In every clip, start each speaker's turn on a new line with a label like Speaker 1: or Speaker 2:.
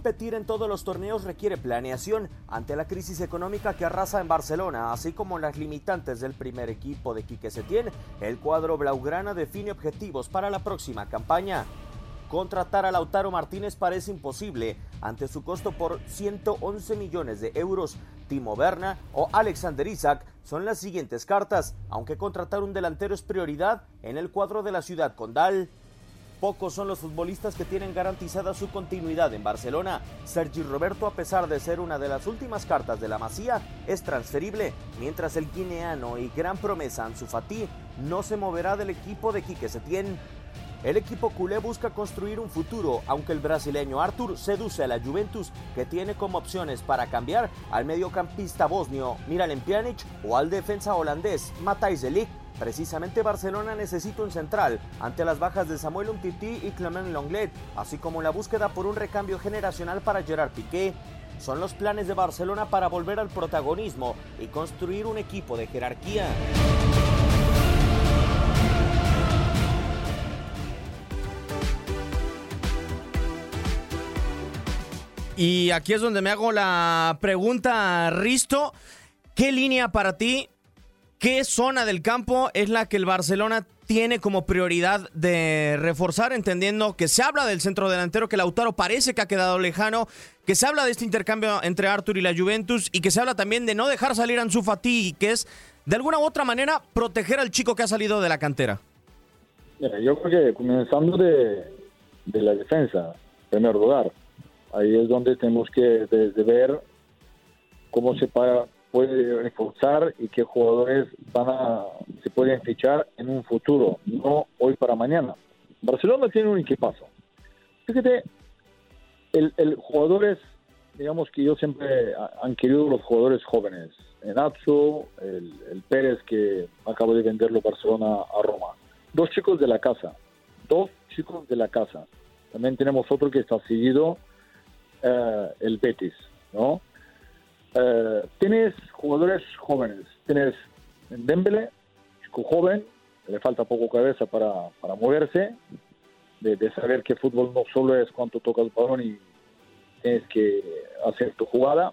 Speaker 1: Competir en todos los torneos requiere planeación ante la crisis económica que arrasa en Barcelona, así como las limitantes del primer equipo de Quique Setién. El cuadro blaugrana define objetivos para la próxima campaña. Contratar a Lautaro Martínez parece imposible ante su costo por 111 millones de euros. Timo Berna o Alexander Isaac son las siguientes cartas, aunque contratar un delantero es prioridad en el cuadro de la ciudad condal. Pocos son los futbolistas que tienen garantizada su continuidad en Barcelona. Sergi Roberto, a pesar de ser una de las últimas cartas de la Masía, es transferible, mientras el guineano y gran promesa Ansu Fati no se moverá del equipo de Quique Setién. El equipo culé busca construir un futuro, aunque el brasileño Artur seduce a la Juventus, que tiene como opciones para cambiar al mediocampista bosnio Miralem Pjanic o al defensa holandés Matthijs de Ligt. Precisamente Barcelona necesita un central ante las bajas de Samuel Umtiti y Clement Longlet, así como la búsqueda por un recambio generacional para Gerard Piqué. Son los planes de Barcelona para volver al protagonismo y construir un equipo de jerarquía.
Speaker 2: Y aquí es donde me hago la pregunta, Risto. ¿Qué línea para ti, qué zona del campo es la que el Barcelona tiene como prioridad de reforzar, entendiendo que se habla del centro delantero, que Lautaro parece que ha quedado lejano, que se habla de este intercambio entre Arthur y la Juventus y que se habla también de no dejar salir a Ansu Fati que es de alguna u otra manera proteger al chico que ha salido de la cantera?
Speaker 3: Yo creo que comenzando de, la defensa, en primer lugar, ahí es donde tenemos que desde ver cómo se pa- puede reforzar y qué jugadores van a se pueden fichar en un futuro, no hoy para mañana. Barcelona tiene un equipazo. Fíjate, el, el jugadores, digamos que yo siempre ha- han querido los jugadores jóvenes. En Atsu, el, el Pérez que acabo de venderlo Barcelona a Roma. Dos chicos de la casa, dos chicos de la casa. También tenemos otro que está seguido, eh, el Betis, ¿no? Eh, tienes jugadores jóvenes, tienes Dembele, chico joven, le falta poco cabeza para, para moverse, de, saber que fútbol no solo es cuánto tocas el balón y tienes que hacer tu jugada.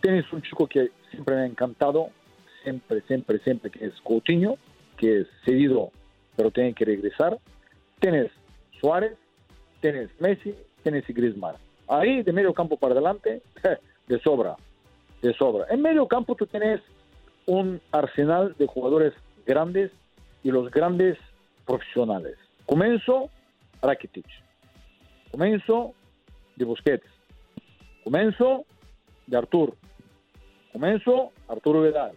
Speaker 3: Tienes un chico que siempre me ha encantado, siempre, siempre, siempre, que es Coutinho, que es cedido, pero tiene que regresar. Tienes Suárez, tienes Messi, tienes Griezmann. Ahí de medio campo para adelante, de sobra, de sobra. En medio campo tú tienes un arsenal de jugadores grandes y los grandes profesionales. Comienzo Rakitic, comienzo de Busquets, comienzo de Artur, comienzo Arturo Vidal,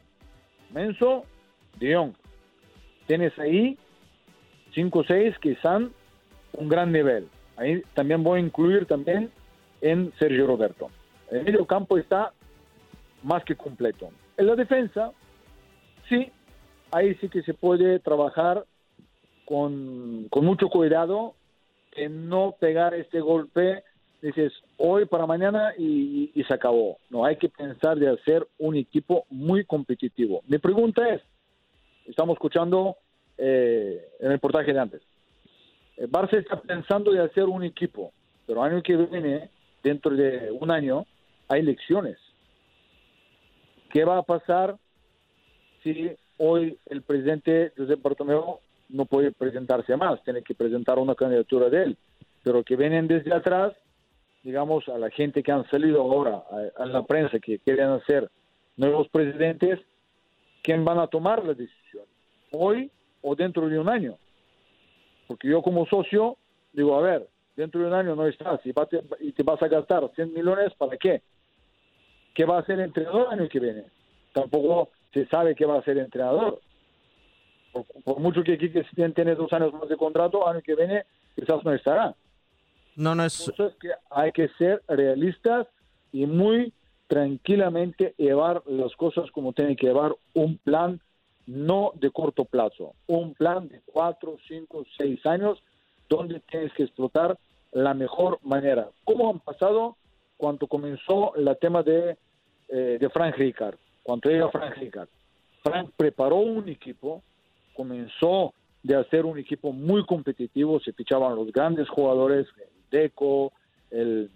Speaker 3: comienzo de Jong. Tienes ahí 5 o 6 que están un gran nivel. Ahí también voy a incluir también en Sergio Roberto. El medio campo está más que completo. En la defensa, sí, ahí sí que se puede trabajar con, con mucho cuidado en no pegar este golpe, dices, hoy para mañana y, se acabó. No, hay que pensar de hacer un equipo muy competitivo. Mi pregunta es, estamos escuchando eh, en el reportaje de antes, el Barça está pensando de hacer un equipo, pero año que viene, dentro de un año, hay elecciones. ¿Qué va a pasar si hoy el presidente José Bartomeu no puede presentarse más? Tiene que presentar una candidatura de él. Pero que vienen desde atrás, digamos, a la gente que han salido ahora, a, a la prensa que quieren hacer nuevos presidentes, ¿quién van a tomar la decisión? ¿Hoy o dentro de un año? Porque yo como socio digo, a ver, dentro de un año no estás y, te vas a gastar 100 millones, ¿para qué? ¿Qué va a el entrenador el año que viene? Tampoco se sabe qué va a el entrenador. Por, por mucho que Quique tiene dos años más de contrato, año que viene quizás no estará.
Speaker 1: No, no es...
Speaker 3: Entonces que hay que ser realistas y muy tranquilamente llevar las cosas como tienen que llevar un plan no de corto plazo, un plan de cuatro, cinco, seis años donde tienes que explotar la mejor manera. ¿Cómo han pasado cuando comenzó el tema de, eh, de Frank Ricard? Cuando llega Frank Ricard, Frank preparó un equipo, comenzó de hacer un equipo muy competitivo, se fichaban los grandes jugadores, el Deco, el,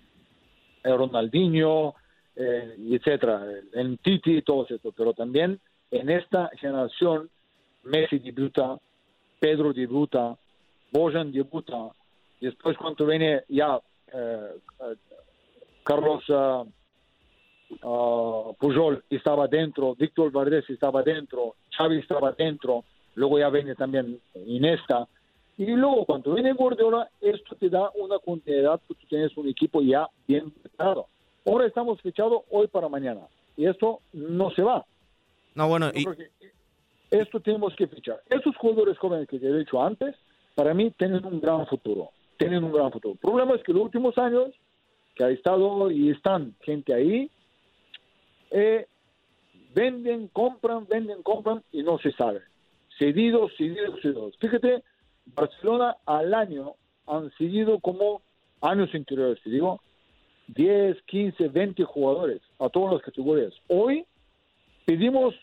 Speaker 3: Ronaldinho, eh, etcétera, el, el Titi y todo esto, pero también en esta generación Messi debuta, Pedro debuta, Bojan debuta, después cuando viene ya eh, eh, Carlos uh, uh, Pujol estaba dentro, Víctor Valdés estaba dentro, Xavi estaba dentro, luego ya viene también Inesta, y luego cuando viene Guardiola, esto te da una continuidad porque tú tienes un equipo ya bien preparado. Ahora estamos fichados hoy para mañana, y esto no se va.
Speaker 1: No, bueno, y...
Speaker 3: Esto tenemos que fichar. Esos jugadores jóvenes que te he dicho antes, para mí tienen un gran futuro. Tienen un gran futuro. El problema es que los últimos años, que ha estado y están gente ahí, eh, venden, compran, venden, compran y no se sabe. Cedidos, cedidos, cedidos. Fíjate, Barcelona al año han seguido como años anteriores, te digo, 10, 15, 20 jugadores a todas las categorías. Hoy pedimos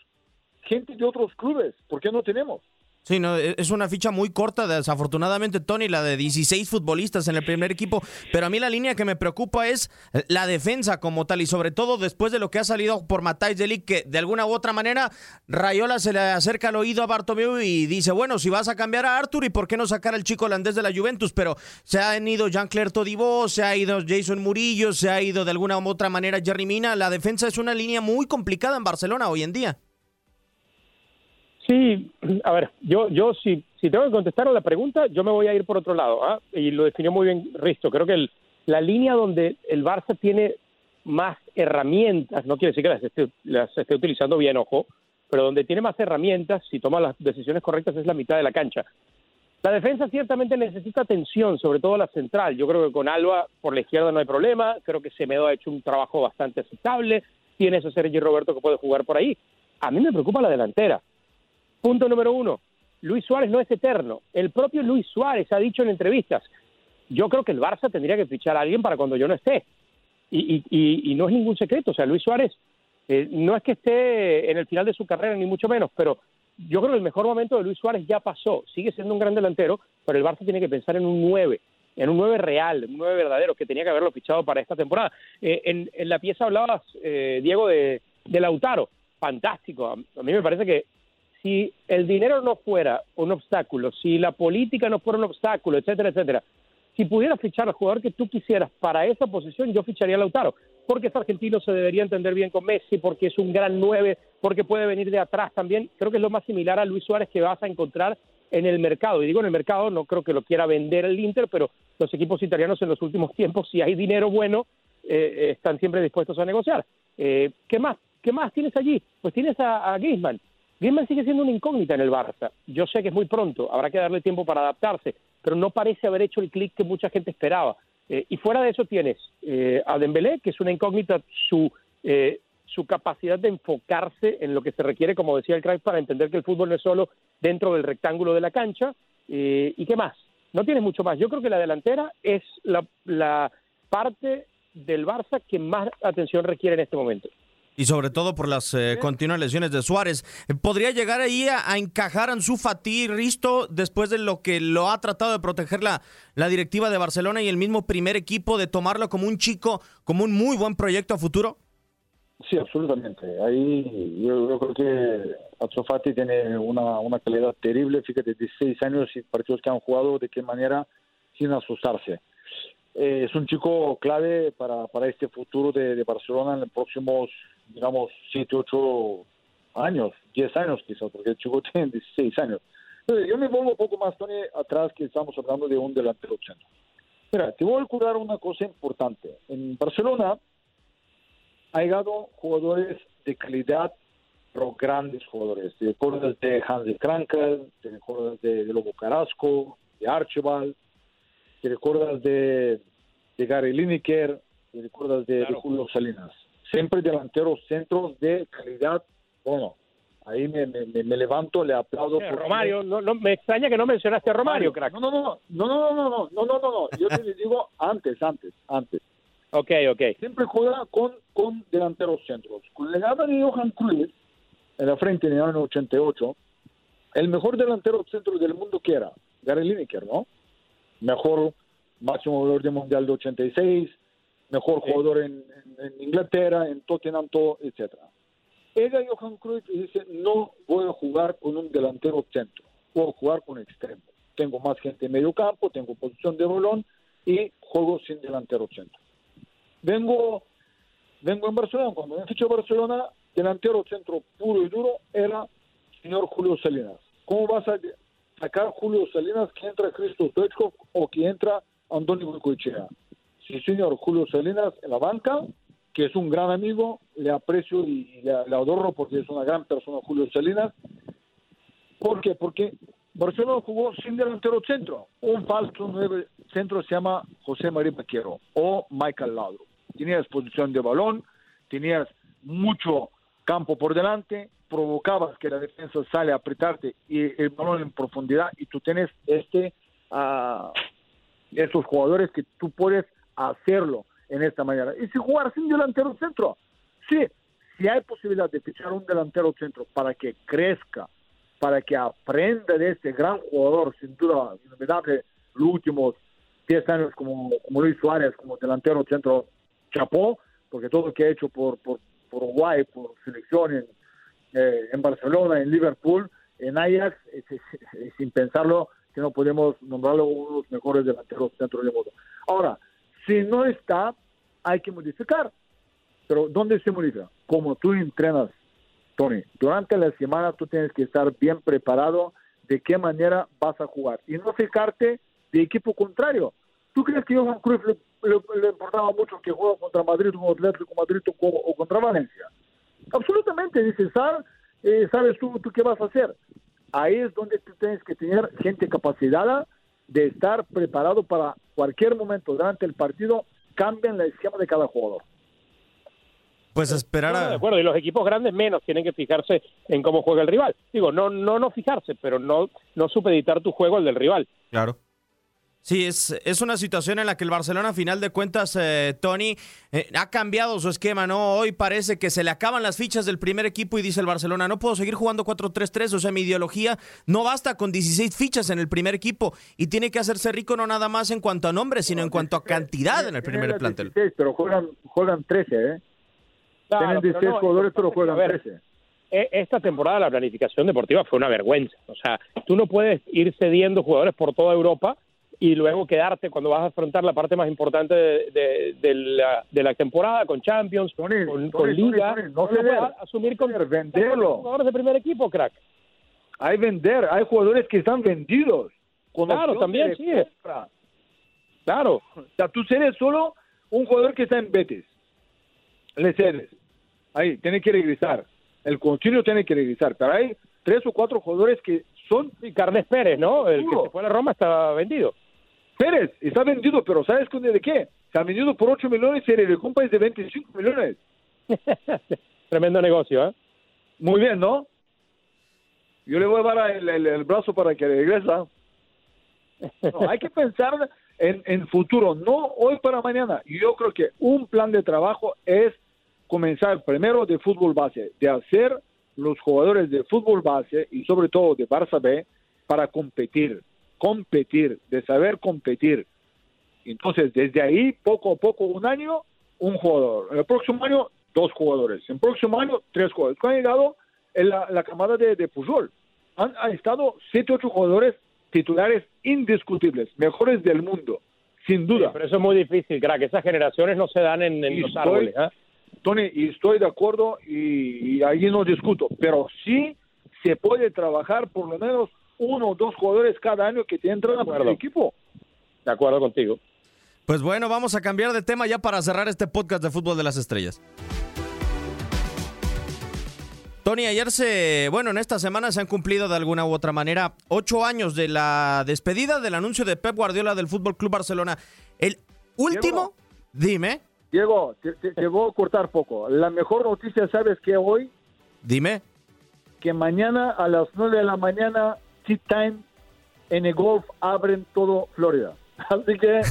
Speaker 3: gente de otros clubes, ¿por qué no tenemos?
Speaker 1: Sí, no, e, es una ficha muy corta, desafortunadamente, Tony, la de 16 futbolistas en el primer equipo. Pero a mí la línea que me preocupa es la defensa como tal, y sobre todo después de lo que ha salido por Matthijs de que de alguna u otra manera Rayola se le acerca al oído a Bartomeu y dice: Bueno, si vas a cambiar a Arthur, ¿y por qué no sacar al chico holandés de la Juventus? Pero se han ido Jean-Claire Todibo, se ha ido Jason Murillo, se ha ido de alguna u otra manera Jerry Mina. La defensa es una línea muy complicada en Barcelona hoy en día.
Speaker 4: Sí, a ver, yo, yo si, si tengo que contestar a la pregunta, yo me voy a ir por otro lado, ¿ah? y lo definió muy bien Risto. Creo que el, la línea donde el Barça tiene más herramientas, no quiere decir que las esté, las esté utilizando bien, ojo, pero donde tiene más herramientas, si toma las decisiones correctas, es la mitad de la cancha. La defensa ciertamente necesita atención, sobre todo la central. Yo creo que con Alba por la izquierda no hay problema, creo que Semedo ha hecho un trabajo bastante aceptable, tiene ese Sergi Roberto que puede jugar por ahí. A mí me preocupa la delantera. Punto número uno, Luis Suárez no es eterno. El propio Luis Suárez ha dicho en entrevistas, yo creo que el Barça tendría que fichar a alguien para cuando yo no esté. Y, y, y no es ningún secreto, o sea, Luis Suárez eh, no es que esté en el final de su carrera, ni mucho menos, pero yo creo que el mejor momento de Luis Suárez ya pasó. Sigue siendo un gran delantero, pero el Barça tiene que pensar en un 9, en un 9 real, un 9 verdadero, que tenía que haberlo fichado para esta temporada. Eh, en, en, la pieza hablabas, eh, Diego, de, de Lautaro. Fantástico. A mí me parece que si el dinero no fuera un obstáculo, si la política no fuera un obstáculo, etcétera, etcétera, si pudieras fichar al jugador que tú quisieras para esa posición, yo ficharía a Lautaro, porque es argentino, se debería entender bien con Messi, porque es un gran nueve, porque puede venir de atrás también. Creo que es lo más similar a Luis Suárez que vas a encontrar en el mercado. Y digo en el mercado, no creo que lo quiera vender el Inter, pero los equipos italianos en los últimos tiempos, si hay dinero bueno, eh, están siempre dispuestos a negociar. Eh, ¿Qué más? ¿Qué más tienes allí? Pues tienes a, a Griezmann Griezmann sigue siendo una incógnita en el Barça. Yo sé que es muy pronto, habrá que darle tiempo para adaptarse, pero no parece haber hecho el clic que mucha gente esperaba. Eh, y fuera de eso tienes eh, a Dembélé, que es una incógnita su eh, su capacidad de enfocarse en lo que se requiere, como decía el crack, para entender que el fútbol no es solo dentro del rectángulo de la cancha. Eh, ¿Y qué más? No tiene mucho más. Yo creo que la delantera es la parte del Barça que más atención requiere en este momento
Speaker 1: y sobre todo por las eh, continuas lesiones de Suárez. ¿Podría llegar ahí a, a encajar Ansu Fati Risto después de lo que lo ha tratado de proteger la, la directiva de Barcelona y el mismo primer equipo de tomarlo como un chico, como un muy buen proyecto a futuro?
Speaker 3: Sí, absolutamente. Ahí yo, yo creo que Ansu Fati tiene una, una calidad terrible. Fíjate, 16 años y partidos que han jugado, de qué manera, sin asustarse. Eh, es un chico clave para, para este futuro de, de Barcelona en los próximos digamos, 7, 8 años, 10 años quizás, porque el chico tiene 16 años. Entonces, yo me vuelvo un poco más, Tony, atrás que estamos hablando de un delantero centro. Mira, te voy a recordar una cosa importante. En Barcelona ha llegado jugadores de calidad, pero grandes jugadores. Te recuerdas de Hans de Krankel, te recuerdas de, de Lobo Carrasco, de Archibald, te recuerdas de de Gary Lineker, te recuerdas de. Julio Salinas. Siempre delanteros centros de calidad. Bueno, ahí me, me- me- levanto, le aplaudo.
Speaker 4: Eh,
Speaker 3: porque-
Speaker 4: Romario, no, no, me extraña que no mencionaste a Romario, crack.
Speaker 3: No, no, no, no, no, no, no, no, no, no, no. Yo te digo antes, antes, antes.
Speaker 4: Ok, ok.
Speaker 3: Siempre juega con, con delanteros centros. Con la llegada de Johan Cruyff en la frente en el año 88, el mejor delantero centro del mundo que era Gary Lineker, ¿no? Mejor máximo valor de mundial de 86, mejor
Speaker 4: Sí.
Speaker 3: jugador en, en- en Inglaterra, en Tottenham, todo, etcétera. Llega Johan Cruyff y dice, no voy a jugar con un delantero centro, voy a jugar con extremo. Tengo más gente en medio campo, tengo posición de balón y juego sin delantero centro. Vengo, vengo en Barcelona, cuando me fichó Barcelona, delantero centro puro y duro era señor Julio Salinas. ¿Cómo vas a sacar Julio Salinas que entra Cristo Stoichkov o que entra Antonio Goicoechea? Sí, señor, Julio Salinas en la banca, que es un gran amigo, le aprecio y le, adoro porque es una gran persona Julio Salinas. ¿Por qué? Porque Barcelona jugó sin delantero centro. Un falso nueve centro se llama José María Paquero o Michael Laudrup. Tenías posición de balón, tenías mucho campo por delante, provocabas que la defensa sale a apretarte y el balón en profundidad y tú tienes este ah, estos jugadores que tú puedes hacerlo en esta manera. Y si jugar sin delantero centro, sí, si hay posibilidad de fichar un delantero centro para que crezca, para que aprenda de este gran jugador, sin duda, inolvidable, los últimos 10 años como, como Luis Suárez, como delantero centro, chapó, porque todo lo que ha hecho por, por, por Uruguay, por selección en, eh, en Barcelona, en Liverpool, en Ajax, sin pensarlo, que no podemos nombrarlo uno de los mejores delanteros centro del mundo. Ahora, si no está, hay que modificar. Pero ¿dónde se modifica? Como tú entrenas, Tony. Durante la semana tú tienes que estar bien preparado de qué manera vas a jugar y no fijarte de equipo contrario. ¿Tú crees que Johan Cruyff le, le- le importaba mucho que juega contra Madrid o Atlético Madrid o, o contra Valencia? Absolutamente, dice Sar, eh, sabes tú, tú qué vas a hacer. Ahí es donde tú tienes que tener gente capacitada de estar preparado para cualquier momento durante el partido, cambien el esquema de cada jugador.
Speaker 1: Pues esperar
Speaker 4: No, de
Speaker 1: a...
Speaker 4: acuerdo, y los equipos grandes menos tienen que fijarse en cómo juega el rival. Digo, no no no fijarse, pero no no supeditar tu juego al del rival.
Speaker 1: Claro. Sí, es, es una situación en la que el Barcelona, a final de cuentas, eh, Tony, eh, ha cambiado su esquema, ¿no? Hoy parece que se le acaban las fichas del primer equipo y dice el Barcelona, no puedo seguir jugando 4-3-3, o sea, mi ideología no basta con 16 fichas en el primer equipo y tiene que hacerse rico no nada más en cuanto a nombres, sino en cuanto a cantidad en el primer
Speaker 3: Tienen
Speaker 1: plantel.
Speaker 3: 16, pero juegan, juegan 13, ¿eh?
Speaker 4: Claro,
Speaker 3: Tienen
Speaker 4: pero
Speaker 3: 16
Speaker 4: no,
Speaker 3: jugadores, pero juegan
Speaker 4: a ver,
Speaker 3: 13.
Speaker 4: e- Esta temporada la planificación deportiva fue una vergüenza. O sea, tú no puedes ir cediendo jugadores por toda Europa y luego quedarte cuando vas a afrontar la parte más importante de, de- de la, de la temporada con Champions,
Speaker 3: Tony,
Speaker 4: con,
Speaker 3: Tony,
Speaker 4: con
Speaker 3: Tony,
Speaker 4: Liga.
Speaker 3: Tony, no ceder.
Speaker 4: puedes asumir con
Speaker 3: venderlo.
Speaker 4: jugadores de primer equipo, crack.
Speaker 3: Hay vender, hay jugadores que están vendidos. con
Speaker 4: Claro, también, sí.
Speaker 3: compra.
Speaker 4: Claro.
Speaker 3: O sea, tú cedes solo un jugador que está en Betis. Le cedes. Ahí, tiene que regresar. El continuo tiene que regresar. Pero hay tres o cuatro jugadores que son
Speaker 4: Sí, Carles Pérez, ¿no? El que se fue a la Roma está vendido.
Speaker 3: Pérez. Está vendido, pero ¿sabes con de qué? Se ha vendido por 8 millones y el compra es de 25 millones.
Speaker 4: Tremendo negocio, ¿eh?
Speaker 3: Muy bien, ¿no? Yo le voy a dar el, el- el brazo para que regresa. No, hay que pensar en, en futuro, no hoy para mañana. Yo creo que un plan de trabajo es comenzar primero de fútbol base, de hacer los jugadores de fútbol base y sobre todo de Barça B para competir, competir, de saber competir. Entonces, desde ahí, poco a poco, un año, un jugador. En el próximo año, dos jugadores. En el próximo año, tres jugadores. Han llegado en la, la camada de, de Pujol. Han, han estado siete, ocho jugadores titulares indiscutibles, mejores del mundo, sin duda.
Speaker 4: Pero eso es muy difícil, crack. Esas generaciones no se dan en, en los
Speaker 3: estoy-
Speaker 4: árboles, ¿eh?
Speaker 3: Tony, y estoy de acuerdo y, y ahí no discuto, pero sí se puede trabajar por lo menos uno o dos jugadores cada año que te entran al
Speaker 4: acuerdo.
Speaker 3: equipo.
Speaker 4: De acuerdo contigo.
Speaker 1: Pues bueno, vamos a cambiar de tema ya para cerrar este podcast de Fútbol de las Estrellas. Tony, ayer se, bueno, en esta semana se han cumplido de alguna u otra manera ocho años de la despedida del anuncio de Pep Guardiola del Fútbol Club Barcelona. El último, dime,
Speaker 3: Diego, te, te- te voy a cortar poco. La mejor noticia, ¿sabes qué hoy?
Speaker 1: dime.
Speaker 3: Que mañana a las 9 de la mañana, Tea Time, en el golf, abren todo Florida. Así que,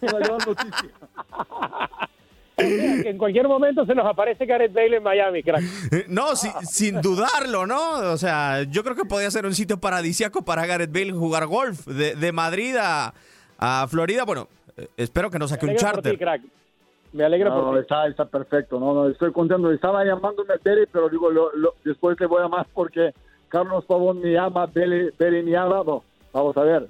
Speaker 3: una gran noticia.
Speaker 4: Que en cualquier momento se nos aparece Gareth Bale en Miami, crack.
Speaker 1: Eh, No, si- sin dudarlo, ¿no? O sea, yo creo que podría ser un sitio paradisíaco para Gareth Bale jugar golf. De, de Madrid a, a Florida, bueno, eh, espero que no saque
Speaker 4: Me
Speaker 1: un
Speaker 4: alegra por ti,
Speaker 1: charter.
Speaker 4: crack. Me alegra
Speaker 3: No,
Speaker 4: por ti.
Speaker 3: está, está perfecto. No, no, estoy contento. Estaba llamándome a Bere, pero digo, lo- lo- después le voy a llamar porque Carlos Pavón me llama, Bere, Bere me llama. No, vamos a ver.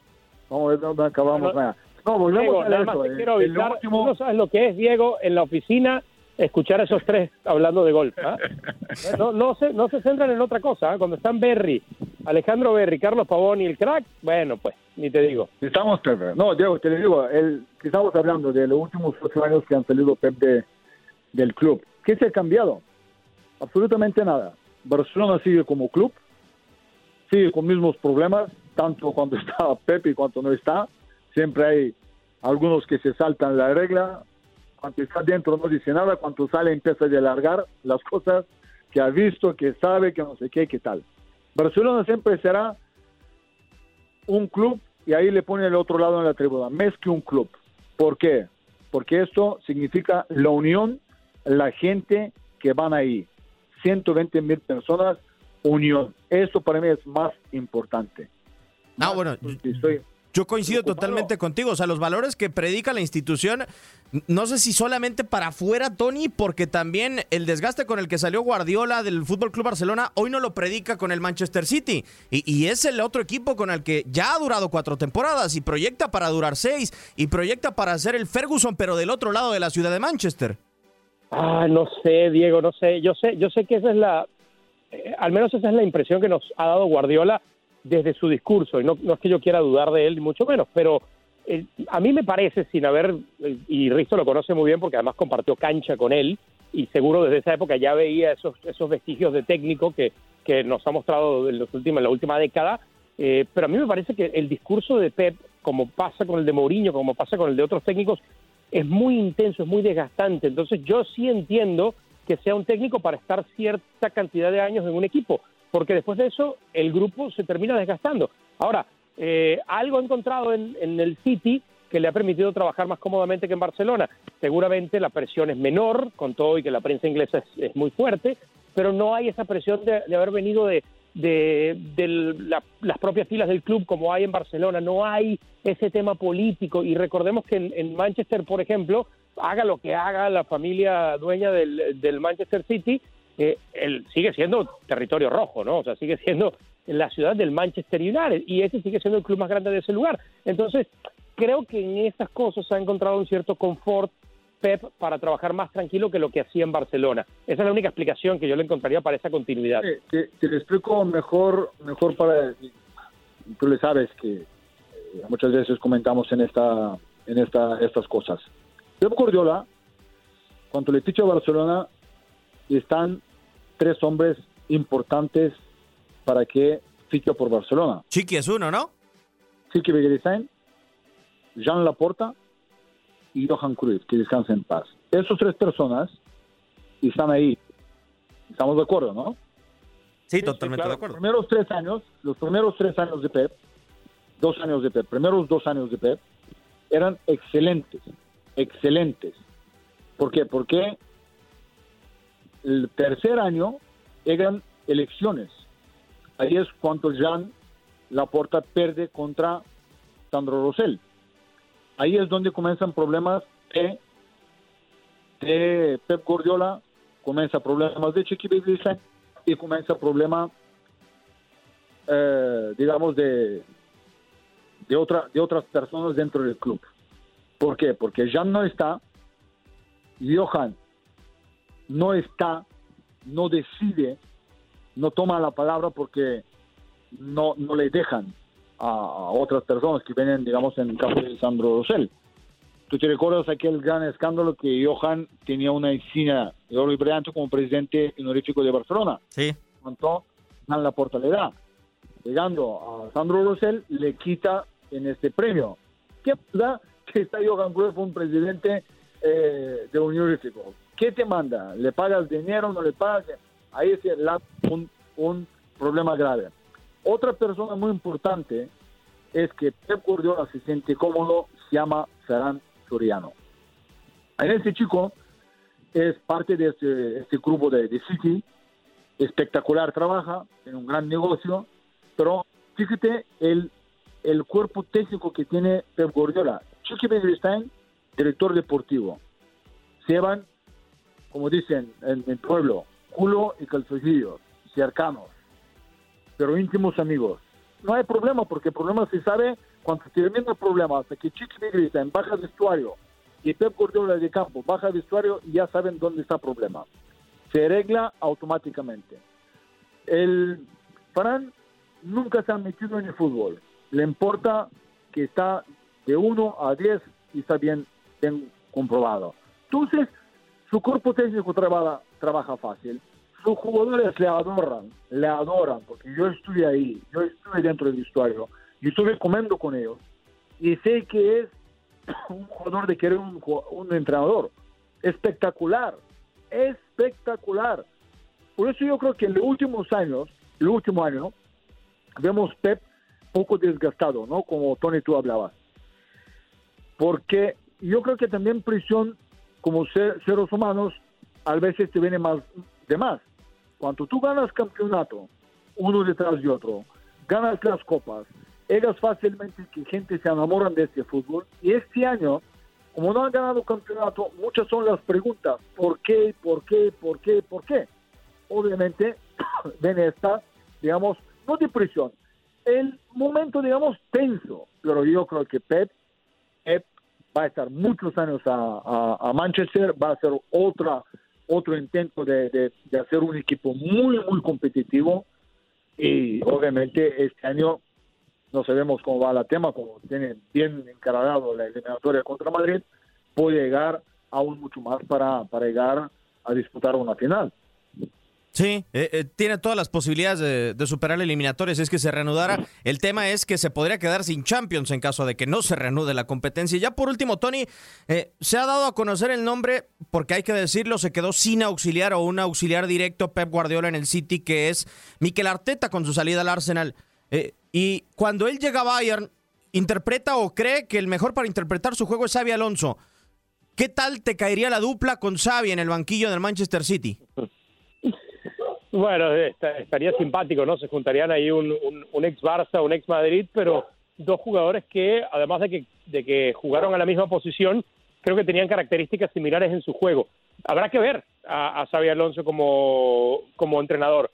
Speaker 3: Vamos a ver dónde acabamos.
Speaker 4: Bueno,
Speaker 3: No, volvemos
Speaker 4: Diego,
Speaker 3: a
Speaker 4: nada
Speaker 3: eso.
Speaker 4: más te
Speaker 3: eh.
Speaker 4: quiero
Speaker 3: último-
Speaker 4: no sabes lo que es, Diego, en la oficina, escuchar a esos tres hablando de golf. ¿ah? No, no, se, no se centran en otra cosa. ¿ah? Cuando están Berry, Alejandro Berry, Carlos Pavón y el crack, bueno, pues, ni te digo.
Speaker 3: Estamos. No, Diego, te digo, el, estamos hablando de los últimos ocho años que han salido Pep de, del club. ¿Qué se ha cambiado? Absolutamente nada. Barcelona sigue como club, sigue con mismos problemas, tanto cuando está Pep y cuando no está. Siempre hay algunos que se saltan la regla. Cuando está dentro no dice nada, cuando sale empieza a alargar las cosas que ha visto, que sabe, que no sé qué, qué tal. Barcelona siempre será un club y ahí le pone el otro lado en la tribuna, más que un club. ¿Por qué? Porque esto significa la unión, la gente que van ahí. 120 mil personas, unión. Eso para mí es más importante.
Speaker 1: Ah, bueno,
Speaker 3: estoy-
Speaker 1: Yo coincido
Speaker 3: preocupado.
Speaker 1: totalmente contigo. O sea, los valores que predica la institución, no sé si solamente para afuera, Tony, porque también el desgaste con el que salió Guardiola del Fútbol Club Barcelona hoy no lo predica con el Manchester City. Y, y es el otro equipo con el que ya ha durado cuatro temporadas y proyecta para durar seis y proyecta para ser el Ferguson, pero del otro lado de la ciudad de Manchester.
Speaker 4: Ah, no sé, Diego, no sé. Yo sé, yo sé que esa es la, eh, al menos esa es la impresión que nos ha dado Guardiola desde su discurso. Y no, es que yo quiera dudar de él, ni mucho menos, pero eh, a mí me parece, sin haber, eh, y Risto lo conoce muy bien porque además compartió cancha con él, y seguro desde esa época ya veía esos, esos vestigios de técnico que, que nos ha mostrado en, los últimos, en la última década. Pero a mí me parece que el discurso de Pep, como pasa con el de Mourinho, como pasa con el de otros técnicos, es muy intenso, es muy desgastante. Entonces yo sí entiendo que sea un técnico para estar cierta cantidad de años en un equipo, porque después de eso el grupo se termina desgastando. Ahora, eh, algo ha encontrado en, el City que le ha permitido trabajar más cómodamente que en Barcelona. Seguramente la presión es menor, con todo y que la prensa inglesa es, muy fuerte, pero no hay esa presión de, de haber venido de la- las propias filas del club como hay en Barcelona. No hay ese tema político. Y recordemos que en, en Manchester, por ejemplo, haga lo que haga la familia dueña del, del Manchester City, eh, sigue siendo territorio rojo, ¿no? O sea, sigue siendo la ciudad del Manchester United y ese sigue siendo el club más grande de ese lugar. Entonces, creo que en esas cosas ha encontrado un cierto confort Pep para trabajar más tranquilo que lo que hacía en Barcelona. Esa es la única explicación que yo le encontraría para esa continuidad.
Speaker 3: Te, explico mejor, mejor para... Tú le sabes que eh, muchas veces comentamos en esta, en esta, estas cosas. Pep Guardiola, cuando le ficha a Barcelona, están tres hombres importantes para que fiche por Barcelona.
Speaker 1: Chiqui es uno, ¿no?
Speaker 3: Siki Beguerizán, Jean Laporta y Johan Cruyff, que descansen en paz. Esas tres personas están ahí. Estamos de acuerdo, ¿no?
Speaker 1: Sí, totalmente
Speaker 4: claro.
Speaker 1: de acuerdo.
Speaker 3: Los primeros tres años, los primeros tres años de Pep, dos años de Pep, primeros dos años de Pep, eran excelentes, excelentes. ¿Por qué? Porque el tercer año eran elecciones. Ahí es cuando Jean Laporta pierde contra Sandro Rosell. Ahí es donde comienzan problemas de, de Pep Guardiola, comienza problemas de Chiqui y comienza problema, eh, digamos, de, de, otra, de otras personas dentro del club. ¿Por qué? Porque Jean no está, Johan no está, no decide, no toma la palabra porque no, no le dejan a, a otras personas que vienen, digamos, en el caso de Sandro Rosell. ¿Tú te recuerdas aquel gran escándalo que Johan tenía una insignia de oro y brillante como presidente honorífico de Barcelona?
Speaker 1: Sí.
Speaker 3: cuanto dan la porta le da. Llegando a Sandro Rosell, le quita en este premio. ¿Qué, da? Que está Johan Cruyff, un presidente eh, de honorífico. ¿Qué te manda? ¿Le pagas dinero no le pagas? Ahí es la, un, un problema grave. Otra persona muy importante es que Pep Guardiola se siente cómodo, se llama Ferran Soriano. En este chico es parte de este, este grupo de, de City, espectacular trabaja, tiene un gran negocio, pero fíjate el, el cuerpo técnico que tiene Pep Guardiola. Chiqui Benedetti, director deportivo. Llevan, como dicen en el pueblo, culo y calzoncillos, cercanos, pero íntimos amigos. No hay problema, porque el problema se sabe cuando termina el problema, hasta que Chiqui Benedetti baja el vestuario y Pep Guardiola de campo baja el vestuario y ya saben dónde está el problema. Se arregla automáticamente. El Fran nunca se ha metido en el fútbol. Le importa que está de 1 a 10 y está bien, bien comprobado. Entonces, su cuerpo técnico trabaja, trabaja fácil. Sus jugadores le adoran, le adoran, porque yo estuve ahí, yo estuve dentro del vestuario, y estuve comiendo con ellos, y sé que es un jugador de querer un, un entrenador. Espectacular, espectacular. Por eso yo creo que en los últimos años, el último año, vemos Pep poco desgastado, ¿no? Como Tony tú hablabas. Porque yo creo que también prisión, como ser, seres humanos, a veces te viene más de más. Cuando tú ganas campeonato, uno detrás de otro, ganas las copas, eres fácilmente que gente se enamoran de este fútbol. Y este año, como no han ganado campeonato, muchas son las preguntas. ¿Por qué? ¿Por qué? ¿Por qué? ¿Por qué? Obviamente, ven esta, digamos, no de prisión, el momento, digamos, tenso. Pero yo creo que Pep, Pep va a estar muchos años a, Manchester, va a ser otra, otro intento de, hacer un equipo muy, muy competitivo. Y obviamente este año no sabemos cómo va la tema, como tiene bien encargado la eliminatoria contra Madrid, puede llegar aún mucho más para, para llegar a disputar una final.
Speaker 1: Sí, eh, eh, tiene todas las posibilidades de, de, superar eliminatorias, es que se reanudara. El tema es que se podría quedar sin Champions en caso de que no se reanude la competencia. Y ya por último, Tony, eh, se ha dado a conocer el nombre, porque hay que decirlo, se quedó sin auxiliar o un auxiliar directo Pep Guardiola en el City, que es Mikel Arteta con su salida al Arsenal. Eh, y cuando él llega a Bayern, interpreta o cree que el mejor para interpretar su juego es Xavi Alonso. ¿Qué tal te caería la dupla con Xavi en el banquillo del Manchester City?
Speaker 4: Bueno, estaría simpático, ¿no? Se juntarían ahí un, ex Barça, un ex Madrid, pero dos jugadores que, además de que, de que jugaron a la misma posición, creo que tenían características similares en su juego. Habrá que ver a, a Xavi Alonso como, como entrenador.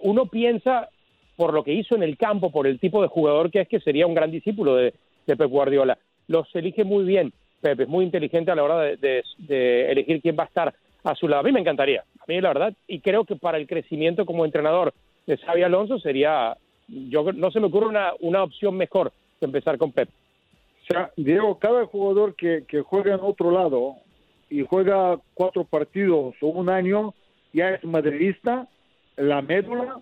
Speaker 4: Uno piensa, por lo que hizo en el campo, por el tipo de jugador que es, que sería un gran discípulo de, de Pep Guardiola. Los elige muy bien. Pep es muy inteligente a la hora de, de elegir quién va a estar a su lado. A mí me encantaría, a mí la verdad, y creo que para el crecimiento como entrenador de Xavi Alonso sería, yo no se me ocurre una, una opción mejor que empezar con Pep.
Speaker 3: O sea, Diego, cada jugador que, que juega en otro lado y juega cuatro partidos o un año, ya es madridista, la médula,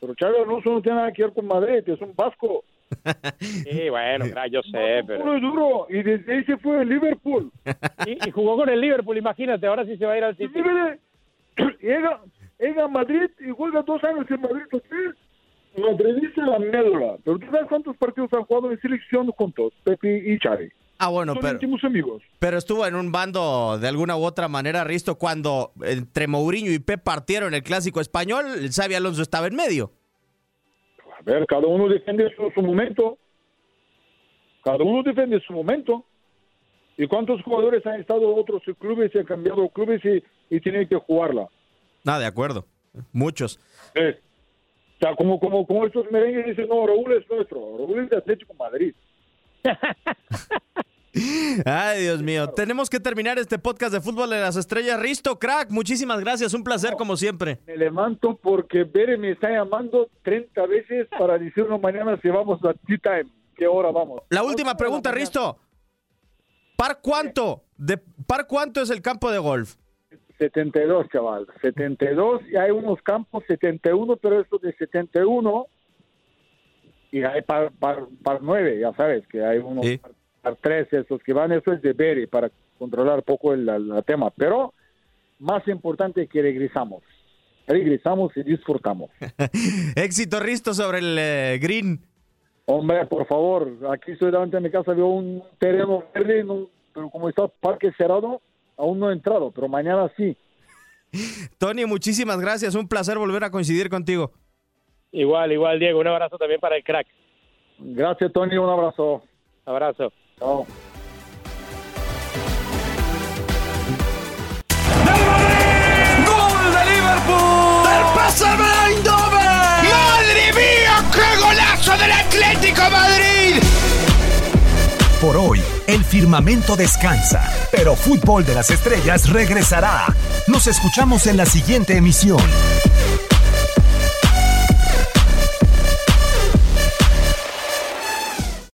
Speaker 3: pero Xavi Alonso no tiene nada que ver con Madrid, es un vasco.
Speaker 4: Sí, bueno, yo sé, pero...
Speaker 3: Duro y duro, y desde ahí se fue el Liverpool.
Speaker 4: y, y, jugó con el Liverpool, imagínate, ahora sí se va a ir al City.
Speaker 3: Llega, llega a Madrid y juega dos años en Madrid, usted madridista la médula. Pero ¿tú sabes cuántos partidos han jugado en selección juntos, Pepe y Xavi?
Speaker 1: Ah, bueno,
Speaker 3: Son
Speaker 1: pero,
Speaker 3: amigos.
Speaker 1: pero estuvo en un bando de alguna u otra manera, Risto, cuando entre Mourinho y Pep partieron el clásico español, el Xavi Alonso estaba en medio.
Speaker 3: Ver, cada uno defiende su, su momento. Cada uno defiende su momento. ¿Y cuántos jugadores han estado en otros clubes y han cambiado clubes y, y tienen que jugarla?
Speaker 1: Ah, de acuerdo. Muchos.
Speaker 3: Eh, o sea, como, como, como estos merengues dicen, no, Raúl es nuestro, Raúl es de Atlético Madrid.
Speaker 1: Ay, Dios mío. Tenemos que terminar este podcast de Fútbol de las Estrellas. Risto, crack, muchísimas gracias. Un placer, como siempre.
Speaker 3: Me levanto porque Bere me está llamando 30 veces para decirnos mañana si vamos a tea time. ¿Qué hora vamos?
Speaker 1: La última pregunta. Risto. ¿Par cuánto? De, ¿Par cuánto es el campo de golf?
Speaker 3: 72, chaval. 72 y hay unos campos 71, pero esto de 71 y hay par, par, par 9, ya sabes que hay unos
Speaker 1: Sí.
Speaker 3: Par, tres, esos que van, eso es de ver para controlar un poco el, el tema. Pero más importante que regresamos. Regresamos y disfrutamos.
Speaker 1: Éxito, Risto, sobre el eh, green.
Speaker 3: Hombre, por favor, aquí estoy delante de mi casa, veo un terreno verde, no- pero como está parque cerrado, aún no he entrado, pero mañana sí.
Speaker 1: Tony, muchísimas gracias. Un placer volver a coincidir contigo.
Speaker 4: Igual, igual, Diego. Un abrazo también para el crack.
Speaker 3: Gracias, Tony, un abrazo.
Speaker 4: Abrazo.
Speaker 3: Chao.
Speaker 5: ¡Gol de Liverpool! ¡Del PSV Eindhoven!
Speaker 6: ¡Madre mía! ¡Qué golazo del Atlético Madrid!
Speaker 7: Por hoy, el firmamento descansa, pero Fútbol de las Estrellas regresará. Nos escuchamos en la siguiente emisión.